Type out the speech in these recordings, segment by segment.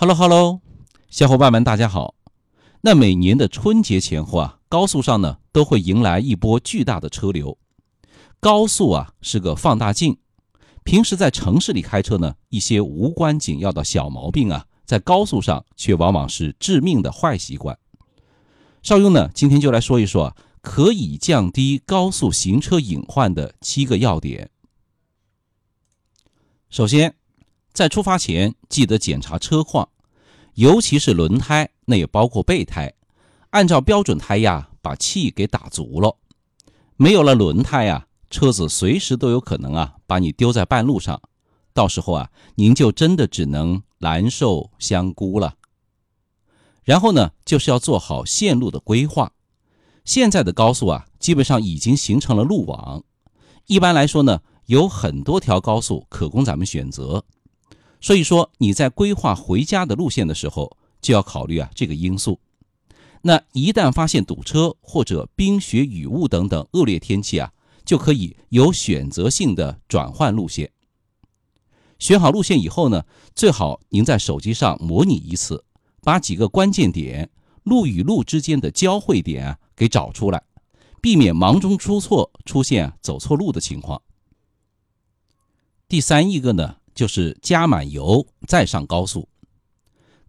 Hello Hello，小伙伴们，大家好。那每年的春节前后啊，高速上呢都会迎来一波巨大的车流。高速啊是个放大镜，平时在城市里开车呢，一些无关紧要的小毛病啊，在高速上却往往是致命的坏习惯。邵雍呢，今天就来说一说可以降低高速行车隐患的七个要点。首先，在出发前记得检查车况，尤其是轮胎，那也包括备胎，按照标准胎压把气给打足了。没有了轮胎呀，车子随时都有可能啊把你丢在半路上，到时候啊您就真的只能难受香菇了。然后呢，就是要做好线路的规划。现在的高速啊，基本上已经形成了路网，一般来说呢，有很多条高速可供咱们选择。所以说你在规划回家的路线的时候，就要考虑啊这个因素。那一旦发现堵车或者冰雪雨雾等等恶劣天气啊，就可以有选择性的转换路线。选好路线以后呢，最好您在手机上模拟一次，把几个关键点、路与路之间的交汇点啊给找出来，避免忙中出错，出现走错路的情况。第三一个呢。就是加满油再上高速。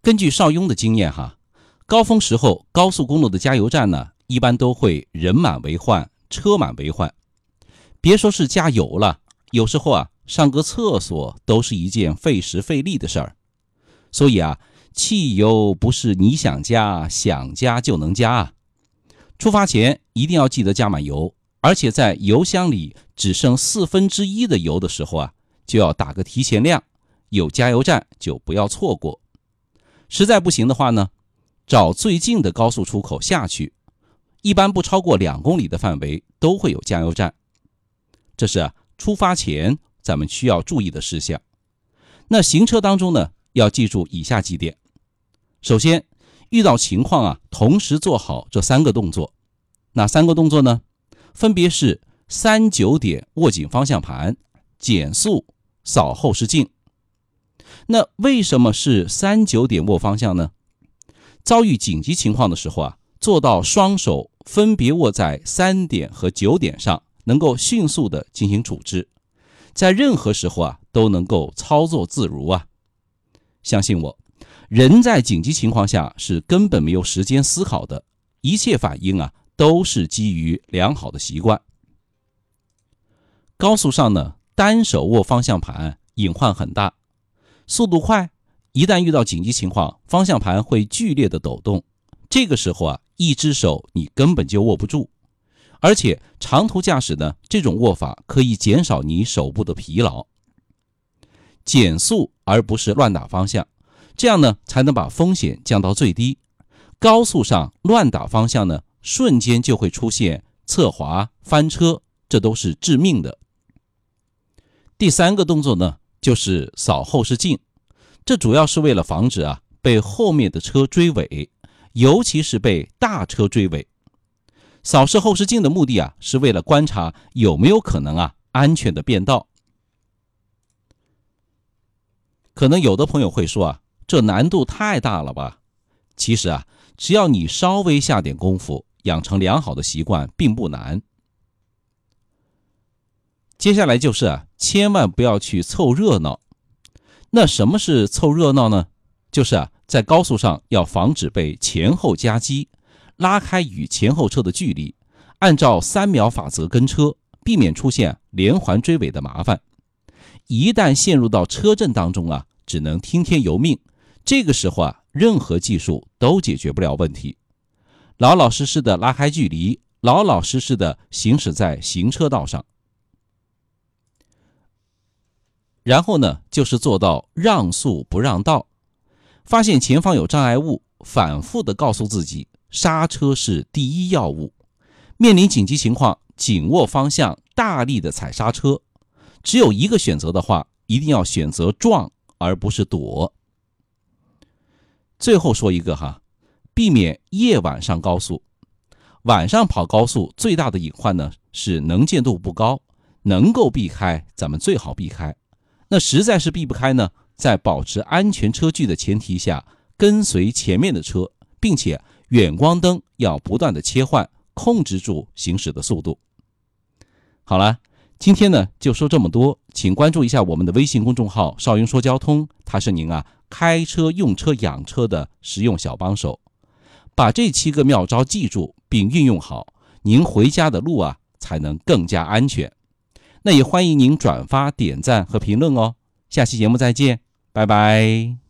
根据邵雍的经验，哈，高峰时候高速公路的加油站呢，一般都会人满为患，车满为患。别说是加油了，有时候啊，上个厕所都是一件费时费力的事儿。所以啊，汽油不是你想加想加就能加啊。出发前一定要记得加满油，而且在油箱里只剩四分之一的油的时候啊。就要打个提前量，有加油站就不要错过。实在不行的话呢，找最近的高速出口下去，一般不超过两公里的范围都会有加油站。这是啊出发前咱们需要注意的事项。那行车当中呢，要记住以下几点：首先，遇到情况啊，同时做好这三个动作。哪三个动作呢？分别是三九点握紧方向盘，减速。扫后视镜。那为什么是三九点握方向呢？遭遇紧急情况的时候啊，做到双手分别握在三点和九点上，能够迅速的进行处置，在任何时候啊都能够操作自如啊。相信我，人在紧急情况下是根本没有时间思考的，一切反应啊都是基于良好的习惯。高速上呢？单手握方向盘隐患很大，速度快，一旦遇到紧急情况，方向盘会剧烈的抖动。这个时候啊，一只手你根本就握不住。而且长途驾驶呢，这种握法可以减少你手部的疲劳。减速而不是乱打方向，这样呢才能把风险降到最低。高速上乱打方向呢，瞬间就会出现侧滑、翻车，这都是致命的。第三个动作呢，就是扫后视镜，这主要是为了防止啊被后面的车追尾，尤其是被大车追尾。扫视后视镜的目的啊，是为了观察有没有可能啊安全的变道。可能有的朋友会说啊，这难度太大了吧？其实啊，只要你稍微下点功夫，养成良好的习惯，并不难。接下来就是啊，千万不要去凑热闹。那什么是凑热闹呢？就是啊，在高速上要防止被前后夹击，拉开与前后车的距离，按照三秒法则跟车，避免出现连环追尾的麻烦。一旦陷入到车阵当中啊，只能听天由命。这个时候啊，任何技术都解决不了问题。老老实实的拉开距离，老老实实的行驶在行车道上。然后呢，就是做到让速不让道。发现前方有障碍物，反复的告诉自己，刹车是第一要务。面临紧急情况，紧握方向，大力的踩刹车。只有一个选择的话，一定要选择撞，而不是躲。最后说一个哈，避免夜晚上高速。晚上跑高速最大的隐患呢，是能见度不高。能够避开，咱们最好避开。那实在是避不开呢，在保持安全车距的前提下，跟随前面的车，并且远光灯要不断的切换，控制住行驶的速度。好了，今天呢就说这么多，请关注一下我们的微信公众号“少云说交通”，它是您啊开车、用车、养车的实用小帮手。把这七个妙招记住并运用好，您回家的路啊才能更加安全。那也欢迎您转发、点赞和评论哦。下期节目再见，拜拜。